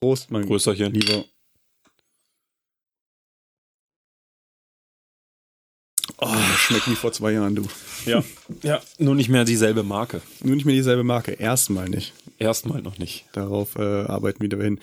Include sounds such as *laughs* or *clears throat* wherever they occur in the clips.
Prost, mein Größerchen. Lieber. Oh, das schmeckt wie vor zwei Jahren, du. Ja. ja, nur nicht mehr dieselbe Marke. Nur nicht mehr dieselbe Marke. Erstmal nicht. Erstmal noch nicht. Darauf äh, arbeiten wir wieder hin.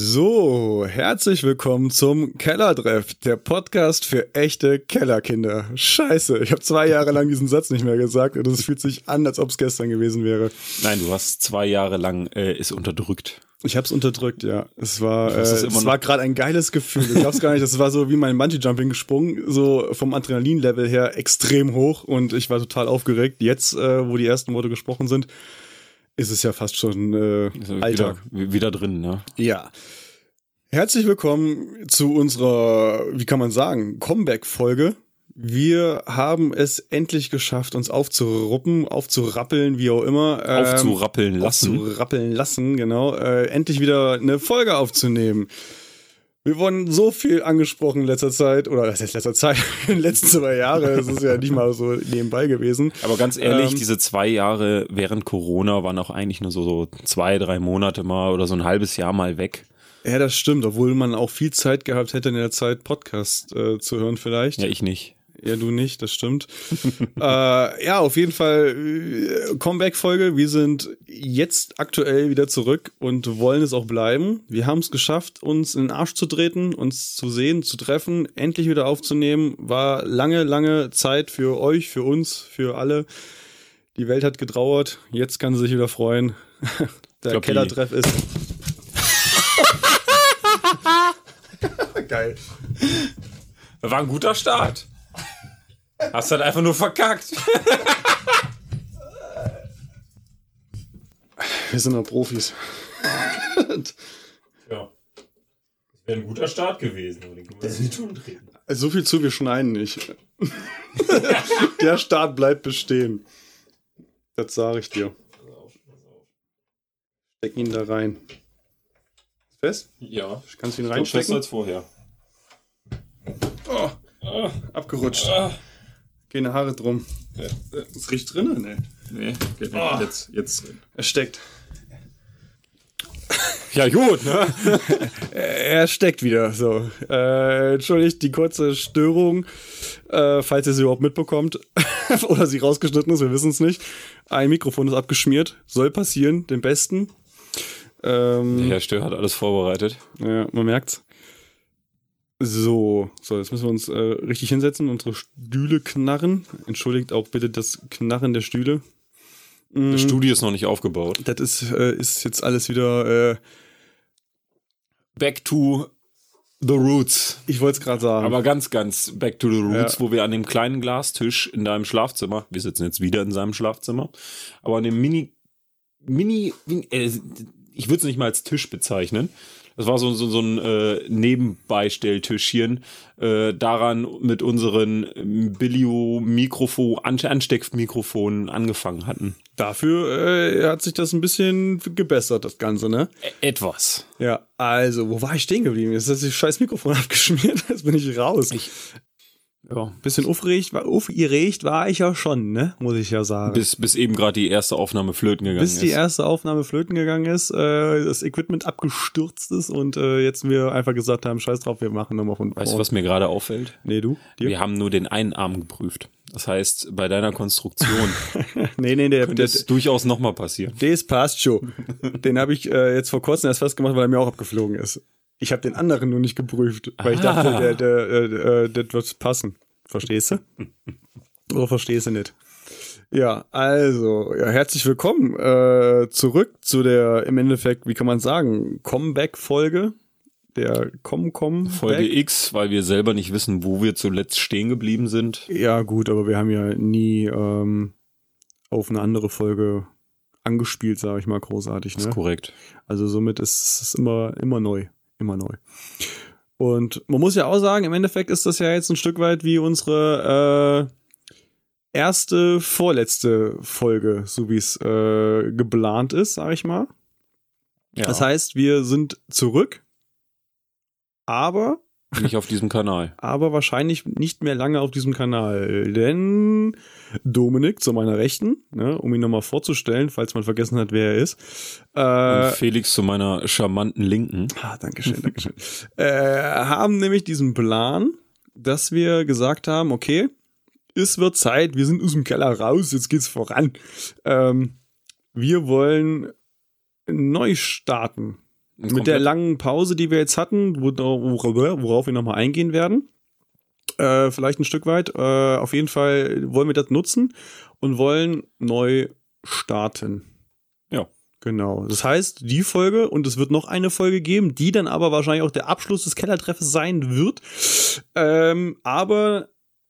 So, herzlich willkommen zum Kellertreff, der Podcast für echte Kellerkinder. Scheiße, ich habe zwei Jahre lang diesen Satz nicht mehr gesagt und es fühlt sich an, als ob es gestern gewesen wäre. Nein, du hast zwei Jahre lang äh, es unterdrückt. Ich habe es unterdrückt, ja. Es war, äh, es war gerade ein geiles Gefühl. Ich glaub's gar nicht. Das war so wie mein Bungee-Jumping gesprungen, so vom Adrenalin-Level her extrem hoch und ich war total aufgeregt. Jetzt, äh, wo die ersten Worte gesprochen sind, ist es ja fast schon äh, Also Alltag. Wieder, wieder drin, ne? Ja. Herzlich willkommen zu unserer, wie kann man sagen, Comeback-Folge. Wir haben es endlich geschafft, uns aufzuruppen, aufzurappeln, wie auch immer. ähm, Aufzurappeln lassen. Aufzurappeln lassen, genau. Äh, endlich wieder eine Folge aufzunehmen. Wir wurden so viel angesprochen in letzter Zeit, oder das heißt letzter Zeit, *laughs* in den letzten zwei Jahren. Es ist ja nicht mal so nebenbei gewesen. Aber ganz ehrlich, Ähm, diese zwei Jahre während Corona waren auch eigentlich nur so, so zwei, drei Monate mal oder so ein halbes Jahr mal weg. Ja, das stimmt, obwohl man auch viel Zeit gehabt hätte in der Zeit, Podcast äh, zu hören vielleicht. Ja, ich nicht. Ja, du nicht, das stimmt. *laughs* äh, ja, auf jeden Fall äh, Comeback-Folge. Wir sind jetzt aktuell wieder zurück und wollen es auch bleiben. Wir haben es geschafft, uns in den Arsch zu treten, uns zu sehen, zu treffen, endlich wieder aufzunehmen. War lange, lange Zeit für euch, für uns, für alle. Die Welt hat getrauert. Jetzt kann sie sich wieder freuen. *laughs* Der die- Kellertreff ist. *laughs* Geil. War ein guter Start. Hast halt einfach nur verkackt. Wir sind noch Profis. Ja. Das wäre ein guter Start gewesen, aber den können wir nicht umdrehen. Also so viel zu, wir schneiden nicht. *laughs* Der Start bleibt bestehen. Das sage ich dir. Steck ihn da rein. Ist Fest? Ja. Kannst du ihn Ich glaub, besser reinstecken? als vorher. Oh, Ah, abgerutscht. ah. Keine Haare drum. Es riecht drinnen, ne? Nee, geht nicht. Ah. Jetzt, jetzt. Er steckt. Ja, gut, ne? *laughs* Er steckt wieder. So. Äh, entschuldigt die kurze Störung, äh, falls ihr sie überhaupt mitbekommt. *laughs* Oder sie rausgeschnitten ist, wir wissen es nicht. Ein Mikrofon ist abgeschmiert. Soll passieren, den besten. Ähm, Der Herr Stör hat alles vorbereitet. Ja, man merkt's. So, so, jetzt müssen wir uns äh, richtig hinsetzen, unsere Stühle knarren. Entschuldigt auch bitte das Knarren der Stühle. Mm, Das Studio ist noch nicht aufgebaut. das ist, äh, ist jetzt alles wieder, äh, Back to the Roots. ich wollte es gerade sagen. Aber ganz, ganz back to the roots, Ja. wo wir an dem kleinen Glastisch in deinem Schlafzimmer, wir sitzen jetzt wieder in seinem Schlafzimmer, aber an dem Mini, Mini, Mini äh, ich würde es nicht mal als Tisch bezeichnen. Das war so, so, so ein äh, Nebenbeistelltischchen, äh, daran mit unseren Bilio-Mikrofon, An Ansteckmikrofonen angefangen hatten. Dafür äh, hat sich das ein bisschen gebessert, das Ganze, ne? Ä etwas. Ja, also, wo war ich stehen geblieben? Jetzt ist das scheiß Mikrofon *laughs* abgeschmiert, jetzt bin ich raus. Ich- Ja. bisschen aufgeregt, war, aufgeregt war ich ja schon, ne? Muss ich ja sagen. Bis, bis eben gerade die erste Aufnahme flöten gegangen bis die ist. erste Aufnahme flöten gegangen ist, äh, das Equipment abgestürzt ist und äh, jetzt wir einfach gesagt haben, scheiß drauf, wir machen nochmal von Weißt du, was mir gerade auffällt? Nee, du? Dir? Wir haben nur den einen Arm geprüft. Das heißt, bei deiner Konstruktion *laughs* Nee, nee, der, könnte der, es durchaus nochmal passieren. das passt schon. den habe ich äh, jetzt vor kurzem erst festgemacht, weil er mir auch abgeflogen ist. Ich habe den anderen nur nicht geprüft, weil ich Ah. dachte, der, der, äh, äh, das wird passen. Verstehst du? Oder verstehst du nicht? Ja, also, ja, herzlich willkommen äh, zurück zu der, im Endeffekt, wie kann man sagen, Comeback-Folge. Der Com-Com. Folge X, weil wir selber nicht wissen, wo wir zuletzt stehen geblieben sind. Ja, gut, aber wir haben ja nie ähm, auf eine andere Folge angespielt, sage ich mal, großartig. Das Ne? ist korrekt. Also somit ist es immer, immer neu. Immer neu. Und man muss ja auch sagen, im Endeffekt ist das ja jetzt ein Stück weit wie unsere äh, erste, vorletzte Folge, so wie es äh, geplant ist, sag ich mal. Ja. Das heißt, wir sind zurück, aber Nicht auf diesem Kanal. *laughs* aber wahrscheinlich nicht mehr lange auf diesem Kanal. Denn Dominik zu meiner Rechten, ne, um ihn nochmal vorzustellen, falls man vergessen hat, wer er ist. Äh, Felix zu meiner charmanten Linken. ah, Dankeschön, Dankeschön. *laughs* äh, haben nämlich diesen Plan, dass wir gesagt haben, okay, es wird Zeit, wir sind aus dem Keller raus, jetzt geht's voran. Ähm, wir wollen neu starten. Mit der langen Pause, die wir jetzt hatten, wo- worauf wir nochmal eingehen werden, äh, vielleicht ein Stück weit, äh, auf jeden Fall wollen wir das nutzen und wollen neu starten. Ja. Genau. Das heißt, die Folge und es wird noch eine Folge geben, die dann aber wahrscheinlich auch der Abschluss des Kellertreffes sein wird. Ähm, aber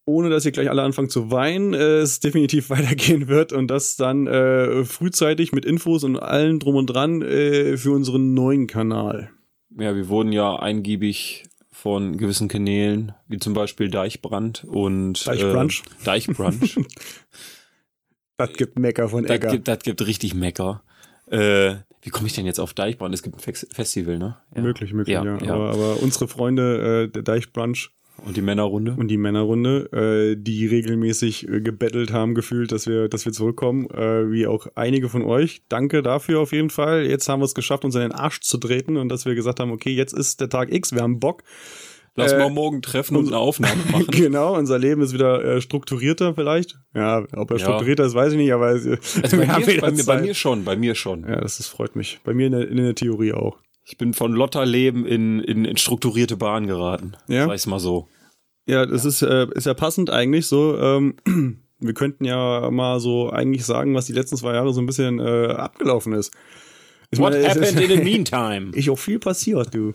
ohne dass ihr gleich alle anfangen zu weinen, äh, es definitiv *laughs* weitergehen wird und das dann äh, frühzeitig mit Infos und allem drum und dran äh, für unseren neuen Kanal. Ja, wir wurden ja eingiebig von gewissen Kanälen, wie zum Beispiel Deichbrand und Deichbrunch? Äh, Deichbrunch. *laughs* Das gibt Mecker von das, Egger. gibt, das gibt richtig Mecker. Äh, wie komme ich denn jetzt auf Deichbrand? Es gibt ein Festival, ne? Ja. Möglich, möglich, ja. Ja, ja. Aber, aber unsere Freunde, äh, der Deichbrunch Und die Männerrunde? und die Männerrunde, äh, die regelmäßig äh, gebettelt haben, gefühlt, dass wir, dass wir zurückkommen, äh, wie auch einige von euch. Danke dafür auf jeden Fall. Jetzt haben wir es geschafft, uns in den Arsch zu treten und dass wir gesagt haben, okay, jetzt ist der Tag X, wir haben Bock. Lass äh, mal morgen treffen und eine Aufnahme machen. *laughs* genau, unser Leben ist wieder äh, strukturierter vielleicht. Ja, ob er Ja. strukturierter ist, weiß ich nicht, aber es, Also bei, *laughs* mir, bei, mir, bei mir schon, bei mir schon. Ja, das, das freut mich. Bei mir in der, in der Theorie auch. Ich bin von Lotterleben in, in, in strukturierte Bahn geraten. Ja? Sag ich's mal so. Ja, das Ist, äh, ist ja passend eigentlich so. Ähm, *clears throat* wir könnten ja mal so eigentlich sagen, was die letzten zwei Jahre so ein bisschen äh, abgelaufen ist. Ich What meine, happened ist in the *laughs* meantime? ich auch viel passiert, du.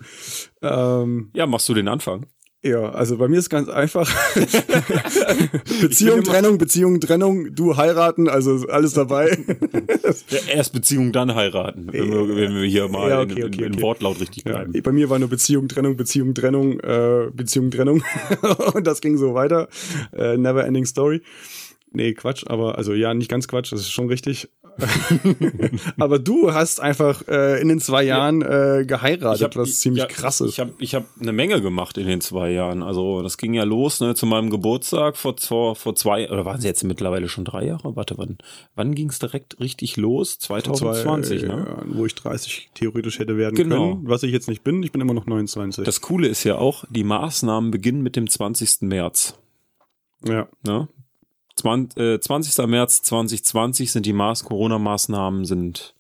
Ähm, Ja, machst du den Anfang? Ja, also bei mir ist ganz einfach. *laughs* Beziehung, Trennung, Beziehung, Trennung, du heiraten, also alles dabei. Ja, erst Beziehung, dann heiraten, wenn wir, wenn wir hier mal Ja, in, okay, in, okay, in okay. Wortlaut richtig Ja, bleiben. bei mir war nur Beziehung, Trennung, Beziehung, Trennung, äh, Beziehung, Trennung. *laughs* und das ging so weiter. Äh, never ending story. Nee, Quatsch, aber, also ja, nicht ganz Quatsch, das ist schon richtig. *laughs* aber du hast einfach äh, in den zwei Jahren äh, geheiratet, was ziemlich ja, krass ist. Ich habe ich hab eine Menge gemacht in den zwei Jahren. Also das ging ja los ne, zu meinem Geburtstag vor, vor, vor zwei, oder waren es jetzt mittlerweile schon drei Jahre? Warte, wann, wann ging es direkt richtig los? 2020, Zwei, ne? ja, wo ich 30 theoretisch hätte werden Genau. können, was ich jetzt nicht bin. Ich bin immer noch 29. Das Coole ist ja auch, die Maßnahmen beginnen mit dem 20. März. ja. Ne? 20, äh, 20. März 2020 sind die Maß Corona-Maßnahmen sind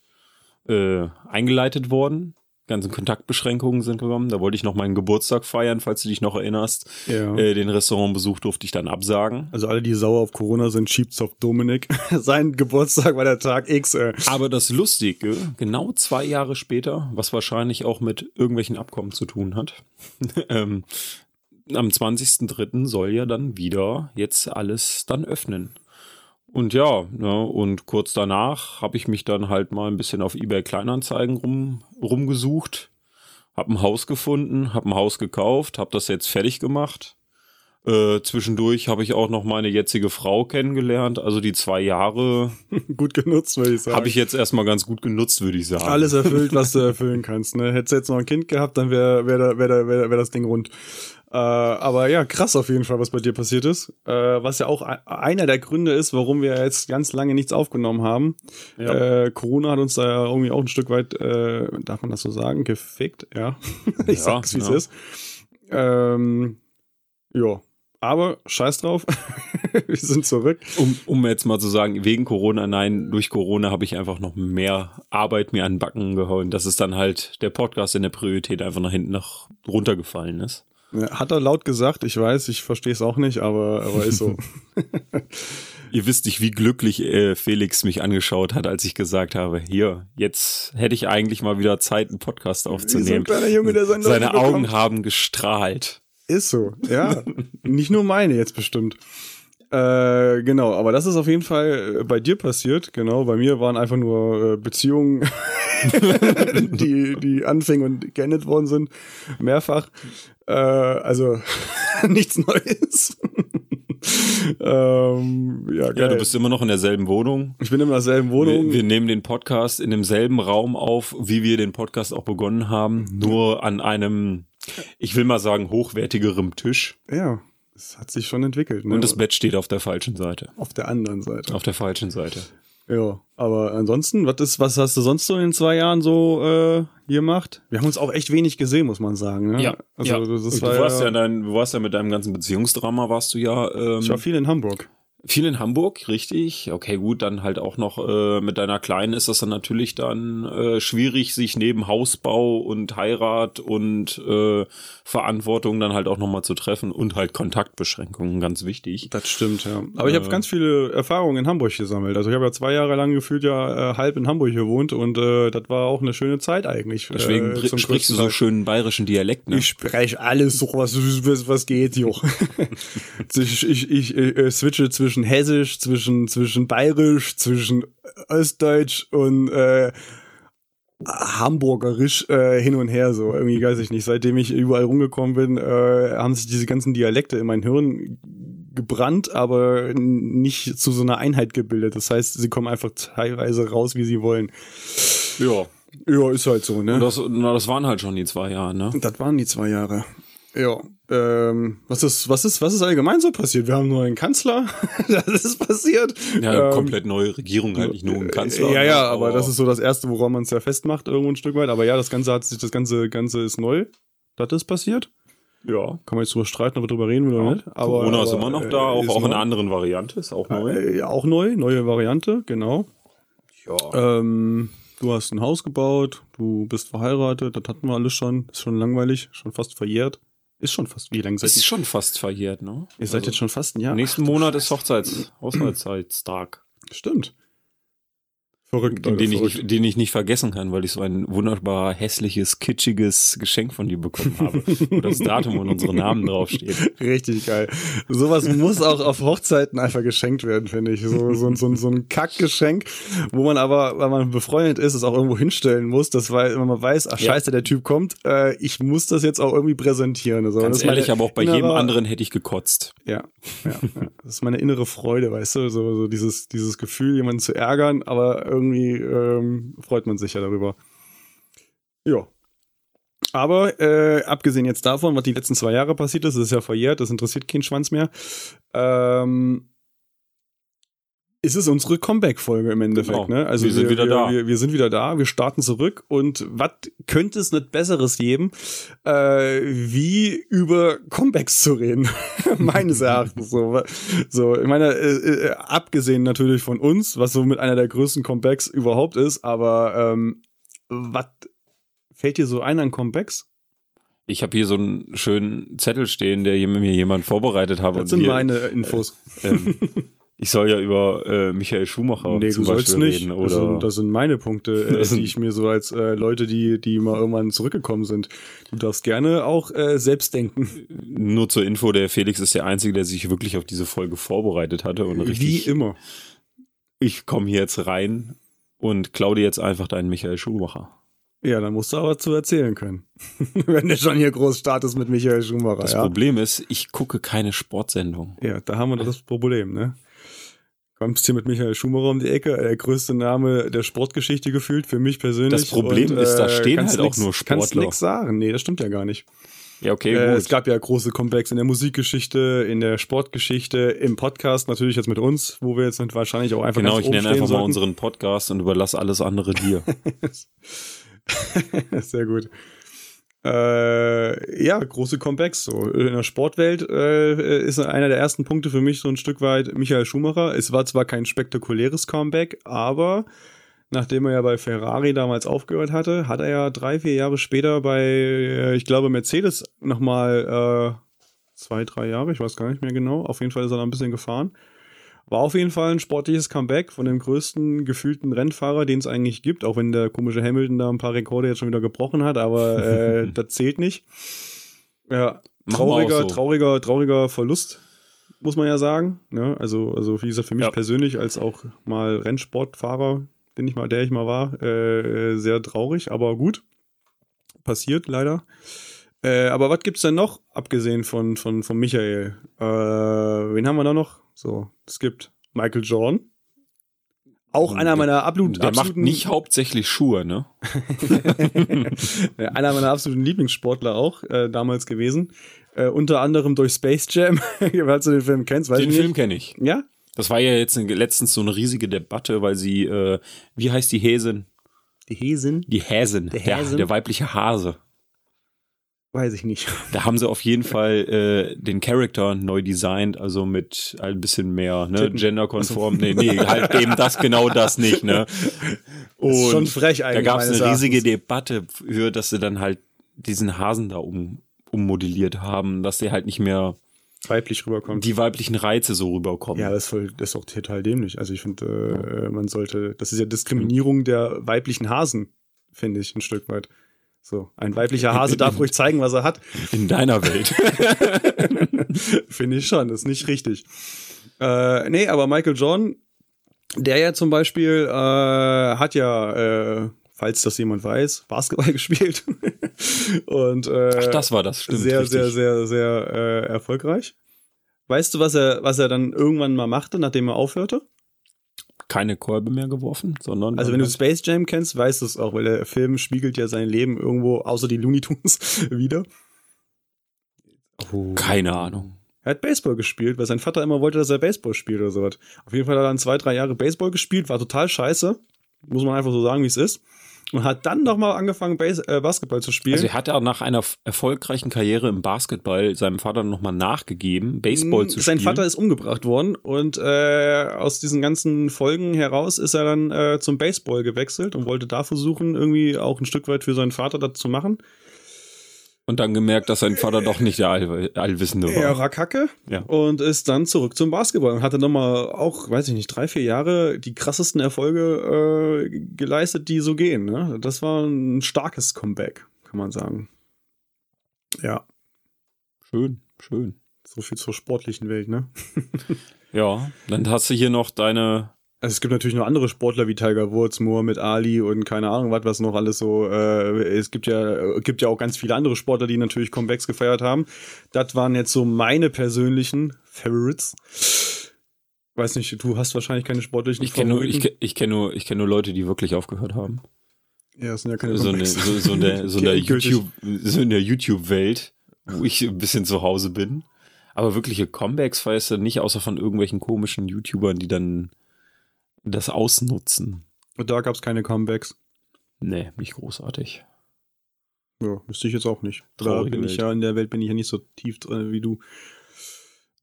äh, eingeleitet worden. Ganzen Kontaktbeschränkungen sind gekommen. Da wollte ich noch meinen Geburtstag feiern, falls du dich noch erinnerst. ja. Äh, den Restaurantbesuch durfte ich dann absagen. also alle, die sauer auf Corona sind, schiebt's auf Dominik. *laughs* Sein Geburtstag war der Tag X. Äh. Aber das Lustige, genau zwei Jahre später, was wahrscheinlich auch mit irgendwelchen Abkommen zu tun hat, *laughs* ähm, am 20.03. soll ja dann wieder jetzt alles dann öffnen. Und ja, ne, und kurz danach habe ich mich dann halt mal ein bisschen auf eBay Kleinanzeigen rum, rumgesucht, habe ein Haus gefunden, habe ein Haus gekauft, habe das jetzt fertig gemacht. Äh, zwischendurch habe ich auch noch meine jetzige Frau kennengelernt. Also die zwei Jahre *laughs* Gut genutzt, würde ich sagen. habe ich jetzt erstmal ganz gut genutzt, würde ich sagen. alles erfüllt, was du erfüllen kannst. Ne? Hättest du jetzt noch ein Kind gehabt, dann wäre wär, da- wär, da- wär, wär das Ding rund. Äh, aber ja, krass auf jeden Fall, was bei dir passiert ist. Äh, was ja auch e- einer der Gründe ist, warum wir jetzt ganz lange nichts aufgenommen haben. Ja. Äh, Corona hat uns da ja irgendwie auch ein Stück weit, äh, darf man das so sagen, gefickt, ja. *laughs* ich Ja, sag's, wie es ja. ist. Ähm, ja. Aber scheiß drauf. *laughs* wir sind zurück. Um, um jetzt mal zu sagen, wegen Corona, nein, durch Corona habe ich einfach noch mehr Arbeit mir an den Backen gehauen, dass es dann halt der Podcast in der Priorität einfach nach hinten nach runtergefallen ist. Hat er laut gesagt, ich weiß, ich verstehe es auch nicht, aber, aber ist so. *laughs* *laughs* Ihr wisst nicht, wie glücklich äh, Felix mich angeschaut hat, als ich gesagt habe, hier, jetzt hätte ich eigentlich mal wieder Zeit, einen Podcast aufzunehmen. kleiner Junge, der Seine Leuten Augen haben gestrahlt. Ist so, ja. *laughs* Nicht nur meine jetzt bestimmt. Äh, genau, aber das ist auf jeden Fall äh, bei dir passiert. Genau, bei mir waren einfach nur äh, Beziehungen, *laughs* die, die anfingen und geendet worden sind. Mehrfach. Äh, also *laughs* nichts Neues. *laughs* ähm, ja, geil. Ja, du bist immer noch in derselben Wohnung. ich bin in derselben Wohnung. Wir, wir nehmen den Podcast in demselben Raum auf, wie wir den Podcast auch begonnen haben, nur an einem Ich will mal sagen, hochwertigerem Tisch. Ja, es hat sich schon entwickelt. Ne? Und das Bett steht auf der falschen Seite. auf der anderen Seite. Auf der falschen Seite. Ja, aber ansonsten, was ist, was hast du sonst so in den zwei Jahren so äh, gemacht? Wir haben uns auch echt wenig gesehen, muss man sagen. Ne? also ja. das Und war du warst ja, ja, dein, du warst ja mit deinem ganzen Beziehungsdrama warst du ja ähm, ich war viel in Hamburg. Viel in Hamburg, richtig. Okay, gut, dann halt auch noch äh, mit deiner Kleinen ist das dann natürlich dann äh, schwierig, sich neben Hausbau und Heirat und äh, Verantwortung dann halt auch nochmal zu treffen und halt Kontaktbeschränkungen, ganz wichtig. Das stimmt, ja. Aber ich habe Äh. ganz viele Erfahrungen in Hamburg gesammelt. Also ich habe ja zwei Jahre lang gefühlt ja äh, halb in Hamburg gewohnt und äh, das war auch eine schöne Zeit eigentlich. Deswegen äh, zum sprichst du so schönen bayerischen Dialekt, ne? Ich spreche alles so, was, was, was geht, jo. *laughs* ich ich, ich äh, switche zwischen Hessisch, zwischen, zwischen Bayerisch, zwischen Ostdeutsch und äh, Hamburgerisch äh, hin und her so. Irgendwie weiß ich nicht. Seitdem ich überall rumgekommen bin, äh, haben sich diese ganzen Dialekte in mein Hirn gebrannt, aber nicht zu so einer Einheit gebildet. Das heißt, sie kommen einfach teilweise raus, wie sie wollen. Ja. Ja, ist halt so, ne? Und das, na, das waren halt schon die zwei Jahre, ne? Das waren die zwei Jahre. Ja. Ähm, was ist, was ist, was ist allgemein so passiert? Wir haben nur einen Kanzler. *laughs* das ist passiert. Ja, Ähm, komplett neue Regierung, halt nicht nur ein Kanzler. Ja, ne? ja, aber das ist so das erste, woran man es ja festmacht, irgendwo ein Stück weit. Aber ja, das Ganze hat sich, das Ganze, Ganze ist neu. Das ist passiert. Ja. Kann man jetzt drüber streiten, ob wir drüber reden will oder nicht. Aber, Corona ist aber, immer noch äh, da, auch, ist auch in einer anderen Variante, ist auch neu. Äh, ja, auch neu, neue Variante, genau. Ja. Ähm, du hast ein Haus gebaut, du bist verheiratet, das hatten wir alles schon. Ist schon langweilig, schon fast verjährt. Ist schon fast, wie lange seid ist ihr? schon fast verjährt, ne? Ihr seid Also, jetzt schon fast ein Jahr. Nächsten Monat ist. Hochzeits, Hochzeitstag, Stimmt. Verrückt, den, Alter, den, verrückt. ich, den ich nicht vergessen kann, weil ich so ein wunderbar hässliches, kitschiges Geschenk von dir bekommen habe. wo das Datum und unsere Namen *laughs* draufsteht. Richtig geil. Sowas muss auch auf Hochzeiten einfach geschenkt werden, finde ich. So, so, so, so ein Kackgeschenk, wo man aber, weil man befreundet ist, es auch irgendwo hinstellen muss, dass weil, wenn man weiß, ach Ja. scheiße, der Typ kommt, äh, ich muss das jetzt auch irgendwie präsentieren. Also, Ganz das ist meine ehrlich, aber auch bei jedem anderen hätte ich gekotzt. Ja, ja, ja. Das ist meine innere Freude, weißt du, so, so dieses, dieses Gefühl, jemanden zu ärgern, aber irgendwie ähm, freut man sich ja darüber. Ja. Aber äh, abgesehen jetzt davon, was die letzten zwei Jahre passiert ist, ist ja verjährt, das interessiert keinen Schwanz mehr. Ähm, ist es unsere Comeback-Folge im Endeffekt, Genau. ne? Also Wir sind wieder wir, da. Wir, wir sind wieder da, wir starten zurück und was könnte es nicht Besseres geben, äh, wie über Comebacks zu reden? *laughs* Meines Erachtens so. So, ich meine, äh, äh, abgesehen natürlich von uns, was so mit einer der größten Comebacks überhaupt ist, aber ähm, was fällt dir so ein an Comebacks? Ich habe hier so einen schönen Zettel stehen, der mir jemand vorbereitet hat. Das sind hier, meine Infos. Ähm, *laughs* ich soll ja über äh, Michael Schumacher nee, zum du sollst Beispiel nicht. reden. das, Oder sind, das sind meine Punkte, *laughs* äh, Das die ich mir so als äh, Leute, die, die mal irgendwann zurückgekommen sind. Du darfst gerne auch äh, selbst denken. nur zur Info, der Felix ist der Einzige, der sich wirklich auf diese Folge vorbereitet hatte. Und Wie richtig, immer. ich komme hier jetzt rein und klau dir jetzt einfach deinen Michael Schumacher. Ja, dann musst du aber zu erzählen können. *laughs* Wenn du schon hier groß startest mit Michael Schumacher. Das ja. Problem ist, ich gucke keine Sportsendung. Ja, da haben wir das Problem, ne? Kommst hier mit Michael Schumacher um die Ecke, der größte Name der Sportgeschichte gefühlt, für mich persönlich. Das Problem ist, da stehen kannst halt auch nix- nur Kannst Sportler. nichts sagen. Nee, das stimmt ja gar nicht. Ja, okay, Äh, es gab ja große Comebacks in der Musikgeschichte, in der Sportgeschichte, im Podcast, natürlich jetzt mit uns, wo wir jetzt wahrscheinlich auch einfach Genau, ich nenne stehen einfach mal sollten. unseren Podcast und überlasse alles andere dir. *laughs* Sehr gut. Äh, ja, große Comebacks. So. In der Sportwelt äh, ist einer der ersten Punkte für mich so ein Stück weit Michael Schumacher. Es war zwar kein spektakuläres Comeback, aber nachdem er ja bei Ferrari damals aufgehört hatte, hat er ja drei, vier Jahre später bei, äh, ich glaube, Mercedes nochmal äh, zwei, drei Jahre, ich weiß gar nicht mehr genau. Auf jeden Fall ist er da ein bisschen gefahren. War auf jeden Fall ein sportliches Comeback von dem größten gefühlten Rennfahrer, den es eigentlich gibt, auch wenn der komische Hamilton da ein paar Rekorde jetzt schon wieder gebrochen hat, aber äh, *laughs* das zählt nicht. Ja, trauriger, so. trauriger, trauriger Verlust, muss man ja sagen. Ne? Also, also wie gesagt, für mich Ja. persönlich als auch mal Rennsportfahrer, den ich mal, der ich mal war, äh, sehr traurig, aber gut. Passiert leider. Äh, aber was gibt's denn noch, abgesehen von, von, von Michael? Äh, wen haben wir da noch? So, es gibt Michael Jordan. Auch einer meiner absolut, Der macht absoluten, nicht hauptsächlich Schuhe, ne? *laughs* einer meiner absoluten Lieblingssportler auch äh, damals gewesen. Äh, unter anderem durch Space Jam, *laughs* falls du den Film kennst. Den ich Film kenne ich. Ja? Das war ja jetzt letztens so eine riesige Debatte, weil sie, äh, wie heißt die Häsin? Die Häsin? Die Häsin, der, Häsin? der weibliche Hase. Weiß ich nicht. *laughs* Da haben sie auf jeden Fall äh, den Charakter neu designt, also mit ein bisschen mehr ne, genderkonform. Nee, nee, halt eben das, genau das nicht. Ne? *laughs* Das ist schon frech da eigentlich. gab es eine riesige Erachtens. Debatte für, dass sie dann halt diesen Hasen da um, ummodelliert haben, dass der halt nicht mehr weiblich rüberkommt. die weiblichen Reize so rüberkommen. Ja, das ist, voll, das ist auch total dämlich. Also ich finde, äh, man sollte, das ist ja Diskriminierung der weiblichen Hasen, finde ich, ein Stück weit. So, ein weiblicher Hase darf ruhig zeigen, was er hat. In deiner Welt. *laughs* Finde ich schon, das ist nicht richtig. Äh, nee, aber Michael Jordan, der ja zum Beispiel äh, hat ja, äh, falls das jemand weiß, Basketball *laughs* gespielt. Und äh, Ach, das war das, stimmt. sehr, richtig. sehr, sehr, sehr äh, erfolgreich. Weißt du, was er, was er dann irgendwann mal machte, nachdem er aufhörte? Keine Kolbe mehr geworfen, sondern. Also wenn du Space Jam kennst, weißt du es auch, weil der Film spiegelt ja sein Leben irgendwo, außer die Looney Tunes, *laughs* wieder. Keine Ahnung. Er hat Baseball gespielt, weil sein Vater immer wollte, dass er Baseball spielt oder sowas. Auf jeden Fall hat er dann zwei, drei Jahre Baseball gespielt, war total scheiße. Muss man einfach so sagen, wie es ist. Und hat dann noch mal angefangen, Base äh, Basketball zu spielen. Also er hat ja nach einer erfolgreichen Karriere im Basketball seinem Vater nochmal nachgegeben, Baseball zu Mm, Sein spielen. Vater ist umgebracht worden und äh, aus diesen ganzen Folgen heraus ist er dann äh, zum Baseball gewechselt und wollte da versuchen, irgendwie auch ein Stück weit für seinen Vater das zu machen. Und dann gemerkt, dass sein Vater doch nicht der All Allwissende war. Er war kacke Ja. und ist dann zurück zum Basketball und hatte nochmal auch, weiß ich nicht, drei, vier Jahre die krassesten Erfolge äh, geleistet, die so gehen. Ne? Das war ein starkes Comeback, kann man sagen. Ja, Schön, schön. so viel zur sportlichen Welt, ne? *laughs* Ja, dann hast du hier noch deine. Also es gibt natürlich noch andere Sportler wie Tiger Woods, Muhammad Ali und keine Ahnung was, was noch alles so. Äh, es gibt ja, gibt ja auch ganz viele andere Sportler, die natürlich Comebacks gefeiert haben. Das waren jetzt so meine persönlichen Favorites. Weiß nicht, du hast wahrscheinlich keine sportlichen Ich kenne nur, ich, ich kenn nur, ich kenn nur Leute, die wirklich aufgehört haben. Ja, das sind ja keine So, eine, so, so, in der, so, in der. *laughs* YouTube, so in der YouTube-Welt, wo ich ein bisschen zu Hause bin. Aber wirkliche Comebacks feierst du nicht, außer von irgendwelchen komischen YouTubern, die dann das ausnutzen. Und da gab es keine Comebacks. Nee, nicht großartig. Ja, wüsste ich jetzt auch nicht. Da Traurige bin ich Welt. ja in der Welt bin ich ja nicht so tief drin wie du.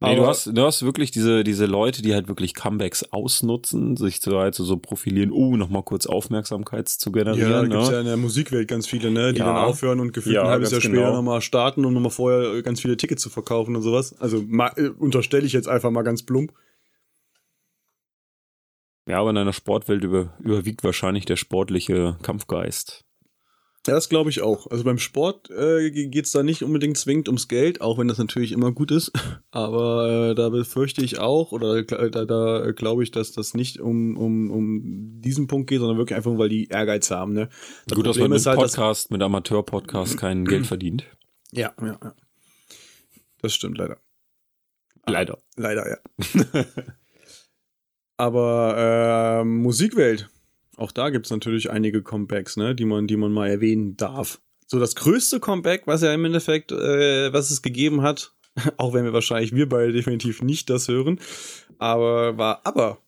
Nee, du hast, du hast wirklich diese, diese Leute, die halt wirklich Comebacks ausnutzen, sich so halt so, so profilieren, oh, nochmal kurz Aufmerksamkeit zu Ja, da generieren. gibt's ne? ja in der Musikwelt ganz viele, ne, die Ja. dann aufhören und gefühlt Ja, ein halbes Jahr später genau. nochmal starten, um nochmal vorher ganz viele Tickets zu verkaufen und sowas. Also ma- äh, unterstelle ich jetzt einfach mal ganz plump. Ja, aber in einer Sportwelt über, überwiegt wahrscheinlich der sportliche Kampfgeist. Ja, das glaube ich auch. Also beim Sport äh, geht's da nicht unbedingt zwingend ums Geld, auch wenn das natürlich immer gut ist. *laughs* Aber äh, da befürchte ich auch, oder äh, da, da glaube ich, dass das nicht um, um, um diesen Punkt geht, sondern wirklich einfach, weil die Ehrgeiz haben. Ne? Das Gut, dass Problem man mit halt, dass- Podcast, mit Amateur-Podcast kein *clears throat* Geld verdient. Ja, ja, ja. Das stimmt leider. Leider. Leider, ja. *laughs* Aber äh, Musikwelt, auch da gibt's natürlich einige Comebacks, ne, die man, die man mal erwähnen darf. So das größte Comeback, was ja im Endeffekt, äh, was es gegeben hat, *laughs* auch wenn wir wahrscheinlich wir beide definitiv nicht das hören, aber war aber.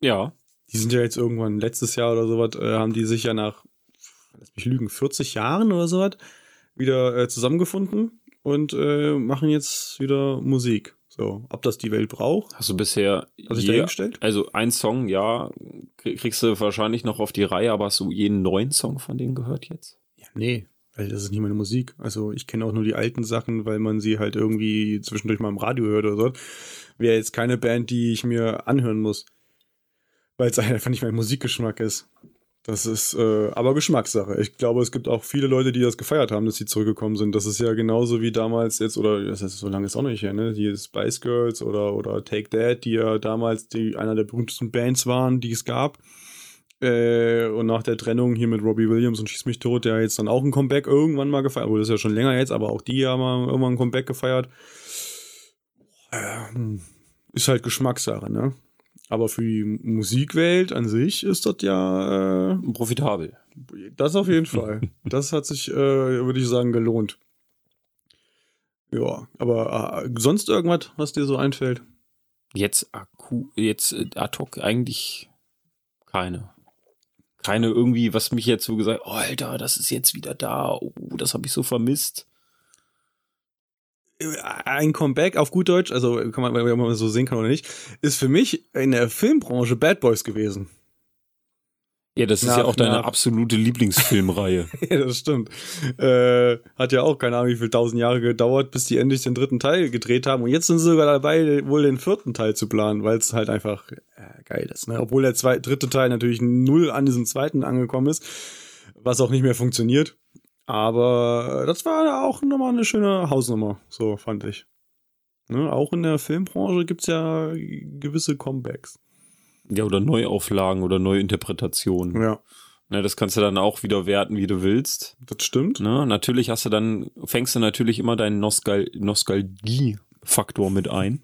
Ja. Die sind ja jetzt irgendwann letztes Jahr oder sowas, äh, haben die sich ja nach, lass mich lügen, 40 Jahren oder sowas wieder äh, zusammengefunden und äh, machen jetzt wieder Musik. So, ob das die Welt braucht, Hast du bisher sich je, dahingestellt? also ein Song, ja, krieg- kriegst du wahrscheinlich noch auf die Reihe, aber hast du jeden neuen Song von denen gehört jetzt? Ja, nee, weil das ist nicht meine Musik. Also ich kenne auch nur die alten Sachen, weil man sie halt irgendwie zwischendurch mal im Radio hört oder so. Wäre jetzt keine Band, die ich mir anhören muss. Weil es *laughs* einfach nicht mein Musikgeschmack ist. Das ist äh, aber Geschmackssache. Ich glaube, es gibt auch viele Leute, die das gefeiert haben, dass sie zurückgekommen sind. Das ist ja genauso wie damals jetzt, oder das ist so lange ist auch nicht her, ne? Die Spice Girls oder, oder Take That, die ja damals die, einer der berühmtesten Bands waren, die es gab. Äh, und nach der Trennung hier mit Robbie Williams und Schieß mich tot, der jetzt dann auch ein Comeback irgendwann mal gefeiert, obwohl das ist ja schon länger jetzt, aber auch die haben irgendwann ein Comeback gefeiert. Ähm, ist halt Geschmackssache, ne? Aber für die Musikwelt an sich ist das ja äh, Profitabel. das auf jeden Fall. *laughs* Das hat sich, äh, würde ich sagen, gelohnt. Ja, aber äh, sonst irgendwas, was dir so einfällt? Jetzt akku, jetzt äh, ad hoc eigentlich keine. Keine irgendwie, was mich jetzt so gesagt, oh, Alter, das ist jetzt wieder da. Oh, das habe ich so vermisst. Ein Comeback auf gut Deutsch, also kann man, wenn man so sehen kann oder nicht, ist für mich in der Filmbranche Bad Boys gewesen. Ja, das ist Nach- ja auch deine nach- absolute Lieblingsfilmreihe. *laughs* ja, das stimmt. Äh, hat ja auch keine Ahnung, wie viel tausend Jahre gedauert, bis die endlich den dritten Teil gedreht haben. Und jetzt sind sie sogar dabei, wohl den vierten Teil zu planen, weil es halt einfach äh, geil ist. Ne? Obwohl der zwei, dritte Teil natürlich null an diesem zweiten angekommen ist, was auch nicht mehr funktioniert. Aber das war auch nochmal eine schöne Hausnummer, so fand ich. Ne? Auch in der Filmbranche gibt's ja gewisse Comebacks. ja, oder Neuauflagen oder Neuinterpretationen. Ja, Ne, das kannst du dann auch wieder werten, wie du willst. das stimmt. Ne? Natürlich hast du dann, fängst du natürlich immer deinen Nostal Nostalgie-Faktor mit ein.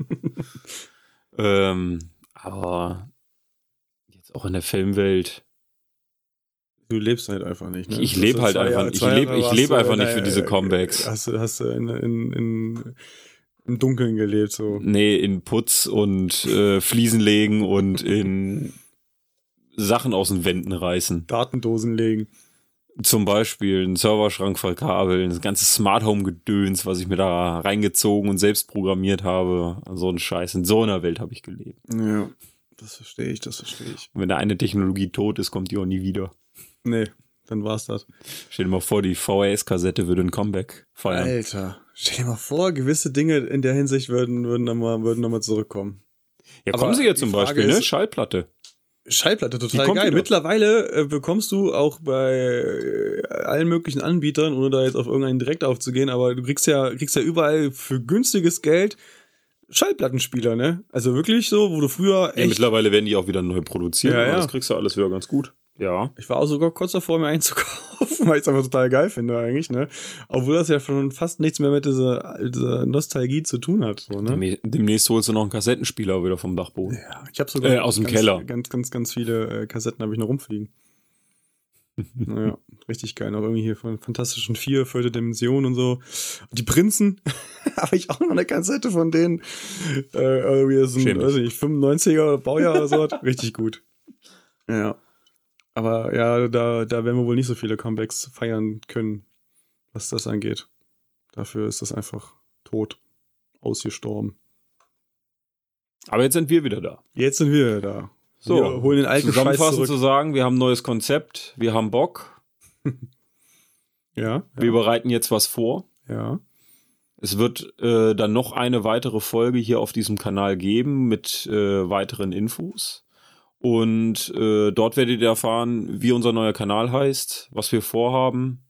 *laughs* ähm, aber jetzt auch in der Filmwelt. Du lebst halt einfach nicht. Ne? Ich lebe halt einfach nicht. Ich lebe- Jahre ich du einfach in nicht für diese Comebacks. Hast du hast du in, in, in, im Dunkeln gelebt, so. Nee, in Putz und äh, Fliesen legen und in Sachen aus den Wänden reißen. Datendosen legen. Zum Beispiel einen Serverschrank verkabeln, das ganze Smart Home Gedöns, was ich mir da reingezogen und selbst programmiert habe. So ein Scheiß. In so einer Welt habe ich gelebt. Ja, das verstehe ich, das verstehe ich. Und wenn da eine Technologie tot ist, kommt die auch nie wieder. Nee, dann war's das. Stell dir mal vor, die VHS-Kassette würde ein Comeback feiern. Alter, stell dir mal vor, gewisse Dinge in der Hinsicht würden, würden nochmal würden noch mal zurückkommen. ja, aber kommen sie ja zum Beispiel, ne? ist- Schallplatte. Schallplatte, Die total geil. wieder. Mittlerweile äh, bekommst du auch bei äh, allen möglichen Anbietern, ohne da jetzt auf irgendeinen direkt aufzugehen, aber du kriegst ja, kriegst ja überall für günstiges Geld Schallplattenspieler, ne? Also wirklich so, wo du früher Ja, echt. mittlerweile werden die auch wieder neu produziert. Ja, aber ja. Das kriegst du alles wieder ganz gut. Ja. ich war auch sogar kurz davor, mir einzukaufen, *laughs* weil ich es einfach total geil finde eigentlich, ne? Obwohl das ja schon fast nichts mehr mit dieser, dieser Nostalgie zu tun hat, so, ne? Dem- Demnächst holst du noch einen Kassettenspieler wieder vom Dachboden. Ja, ich habe sogar Äh, aus dem ganz, Keller. Ganz, ganz, ganz viele äh, Kassetten habe ich noch rumfliegen. *laughs* naja, richtig geil. Auch irgendwie hier von Fantastischen Vier, vierte Dimension und so. Die Prinzen *laughs* habe ich auch noch eine Kassette von denen. Äh, irgendwie ist ein, Schäm dich. weiß ich nicht, 95er Baujahr oder so. richtig gut. Ja. Aber ja, da, da werden wir wohl nicht so viele Comebacks feiern können, was das angeht. Dafür ist das einfach tot. Ausgestorben. Aber jetzt sind wir wieder da. Jetzt sind wir da. So, wir holen den alten zusammenfassend zu sagen, wir haben ein neues Konzept, wir haben Bock, *laughs* Ja, wir ja, bereiten jetzt was vor. ja. Es wird äh, dann noch eine weitere Folge hier auf diesem Kanal geben mit äh, weiteren Infos. Und äh, dort werdet ihr erfahren, wie unser neuer Kanal heißt, was wir vorhaben.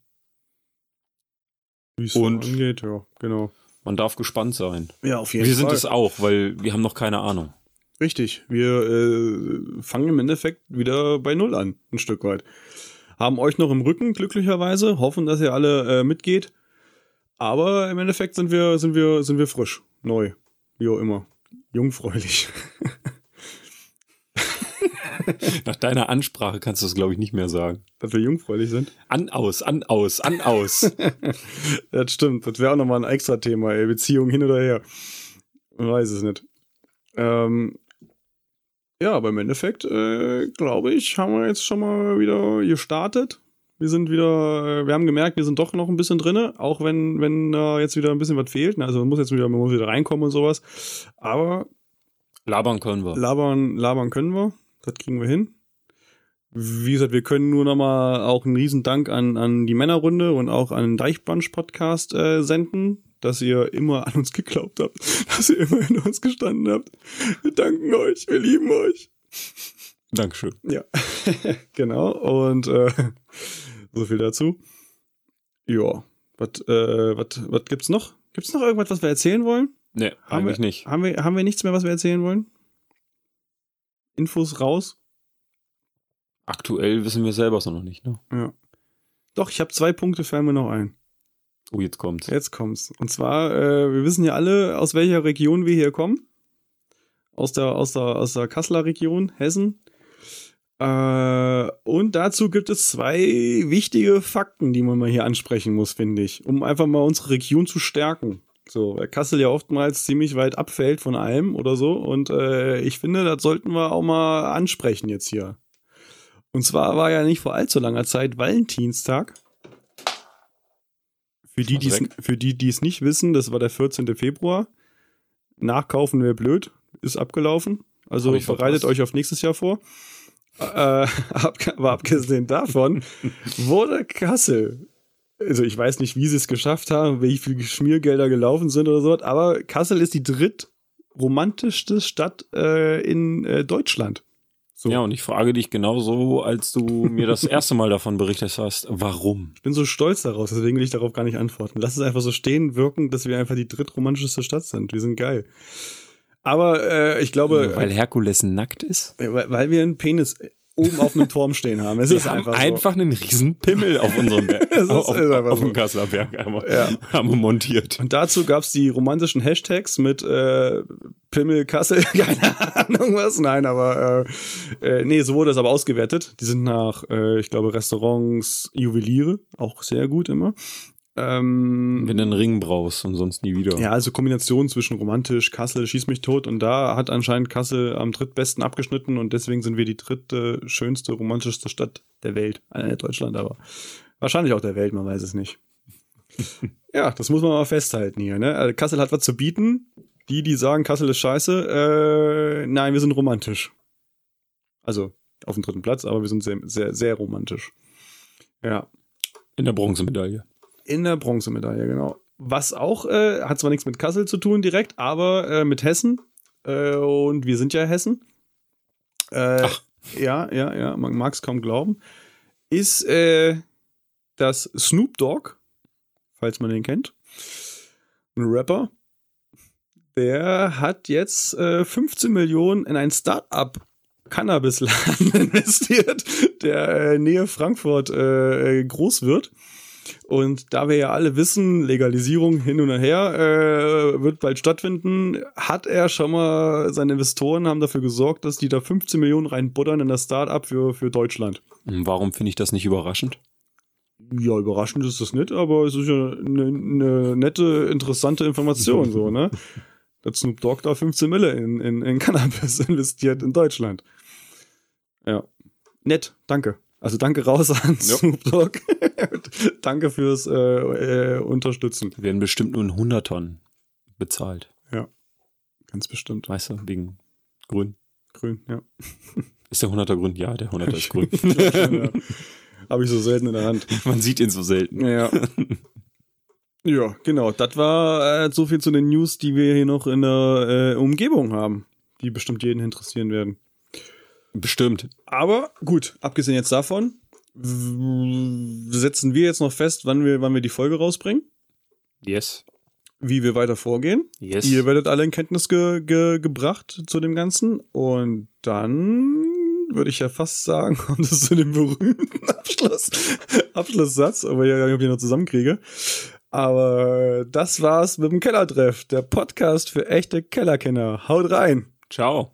Wie es Und- angeht, ja, genau. Man darf gespannt sein. Ja, auf jeden Wir sind es auch, weil wir haben noch keine Ahnung. Richtig. Wir äh, fangen im Endeffekt wieder bei Null an, ein Stück weit. Haben euch noch im Rücken, glücklicherweise. Hoffen, dass ihr alle äh, mitgeht. Aber im Endeffekt sind wir, sind wir, sind wir frisch, neu, wie auch immer. Jungfräulich. *laughs* *laughs* Nach deiner Ansprache kannst du das, glaube ich, nicht mehr sagen. dass wir jungfräulich sind. An, aus, an, aus, an, aus. *laughs* Das stimmt. Das wäre auch nochmal ein extra Thema, ey. Beziehung hin oder her. Man weiß es nicht. Ähm, ja, aber im Endeffekt, äh, glaube ich, haben wir jetzt schon mal wieder gestartet. Wir sind wieder, äh, wir haben gemerkt, wir sind doch noch ein bisschen drinne, auch wenn, wenn äh, jetzt wieder ein bisschen was fehlt. Also man muss jetzt wieder, man muss wieder reinkommen und sowas. Aber Labern können wir. labern, labern können wir. Das kriegen wir hin. Wie gesagt, wir können nur nochmal auch einen riesen Dank an, an die Männerrunde und auch an den Deichbrunch-Podcast äh, senden, dass ihr immer an uns geglaubt habt, *laughs* dass ihr immer in uns gestanden habt. Wir danken euch, wir lieben euch. Dankeschön. Ja, *laughs* genau. Und äh, *laughs* so viel dazu. Ja, was äh, gibt's noch? Gibt's noch irgendwas, was wir erzählen wollen? Nee, Haben eigentlich wir, nicht. Haben wir, haben wir nichts mehr, was wir erzählen wollen? Infos raus? Aktuell wissen wir selber es noch nicht, ne? Ja. Doch, ich habe zwei Punkte, fallen mir noch ein. Oh, jetzt kommt's. Jetzt kommt's. Und zwar, äh, wir wissen ja alle, aus welcher Region wir hier kommen. aus der, aus der, aus der Kasseler Region, Hessen. Äh, und dazu gibt es zwei wichtige Fakten, die man mal hier ansprechen muss, finde ich, um einfach mal unsere Region zu stärken. So, weil Kassel ja oftmals ziemlich weit abfällt von allem oder so. Und äh, ich finde, das sollten wir auch mal ansprechen jetzt hier. Und zwar war ja nicht vor allzu langer Zeit Valentinstag. Für die, die's, für die, die es nicht wissen, das war der 14. Februar. Nachkaufen wäre blöd, ist abgelaufen. Also bereitet euch auf nächstes Jahr vor. Äh, *laughs* ab- aber abgesehen davon *laughs* wurde Kassel, also ich weiß nicht, wie sie es geschafft haben, wie viele Schmiergelder gelaufen sind oder so, aber Kassel ist die drittromantischste Stadt äh, in äh, Deutschland. So. Ja, und ich frage dich genauso, als du mir das *laughs* erste Mal davon berichtet hast, warum? Ich bin so stolz daraus, deswegen will ich darauf gar nicht antworten. Lass es einfach so stehen wirken, dass wir einfach die drittromantischste Stadt sind. Wir sind geil. Aber äh, ich glaube, Weil Herkules nackt ist? äh, weil, weil wir einen Penis oben auf einem Turm stehen haben. Es Wir ist haben einfach, einfach, so. einen riesen Pimmel auf unserem Berg. *laughs* Es ist- auf, ist einfach auf so. dem Kasseler Berg einmal, Ja. haben wir montiert. Und dazu gab's die romantischen Hashtags mit äh, Pimmel Kassel, *laughs* keine Ahnung was. Nein, aber äh, äh, nee, so wurde es aber ausgewertet. Die sind nach, äh, ich glaube, Restaurants, Juweliere, auch sehr gut immer. Ähm, Wenn du einen Ring brauchst und sonst nie wieder. Ja, also Kombination zwischen romantisch, Kassel, schieß mich tot und da hat anscheinend Kassel am drittbesten abgeschnitten und deswegen sind wir die dritte, schönste, romantischste Stadt der Welt. Äh, Deutschland aber. Wahrscheinlich auch der Welt, man weiß es nicht. *laughs* ja, das muss man mal festhalten hier, ne? Also Kassel hat was zu bieten. Die, die sagen, Kassel ist scheiße, äh, nein, wir sind romantisch. Also auf dem dritten Platz, aber wir sind sehr, sehr, sehr romantisch. Ja. In der Bronzemedaille. In der Bronzemedaille, genau. Was auch, äh, hat zwar nichts mit Kassel zu tun direkt, aber äh, mit Hessen. Äh, und wir sind ja Hessen. Äh, Ach. Ja, ja, ja, man mag es kaum glauben. Ist äh, das Snoop Dogg, falls man den kennt. Ein Rapper. Der hat jetzt äh, 15 Millionen in ein Start-up Cannabisladen *laughs* investiert, der äh, Nähe Frankfurt äh, groß wird. Und da wir ja alle wissen, Legalisierung hin und her äh, wird bald stattfinden, hat er schon mal, seine Investoren haben dafür gesorgt, dass die da 15 Millionen reinbuttern in das Start-up für, für Deutschland. Warum finde ich das nicht überraschend? Ja, überraschend ist das nicht, aber es ist ja eine, eine nette, interessante Information, so, ne? *laughs* Dass Snoop Dogg da 15 Mille in, in, in Cannabis *laughs* investiert in Deutschland. Ja. Nett, danke. Also danke raus an Ja. Snoop Dogg. *laughs* danke fürs äh, äh, Unterstützen. Wir werden bestimmt nur in 100 Tonnen bezahlt. Ganz bestimmt. Weißt du, wegen grün. Grün, ja. Ist der 100er grün? Ja, der 100er ist grün. *laughs* ja. Habe ich so selten in der Hand. *laughs* Man sieht ihn so selten. Ja. ja, genau. Das war äh, so viel zu den News, die wir hier noch in der äh, Umgebung haben, die bestimmt jeden interessieren werden. Bestimmt. Aber gut, abgesehen jetzt davon, setzen wir jetzt noch fest, wann wir, wann wir die Folge rausbringen, Yes. wie wir weiter vorgehen. Yes. Ihr werdet alle in Kenntnis ge ge gebracht zu dem Ganzen. Und dann würde ich ja fast sagen, *laughs* kommt es zu dem berühmten Abschluss, *laughs* Abschlusssatz, aber ja, ob ich ihn noch zusammenkriege. Aber das war's mit dem Kellertreff, der Podcast für echte Kellerkenner. Haut rein! Ciao.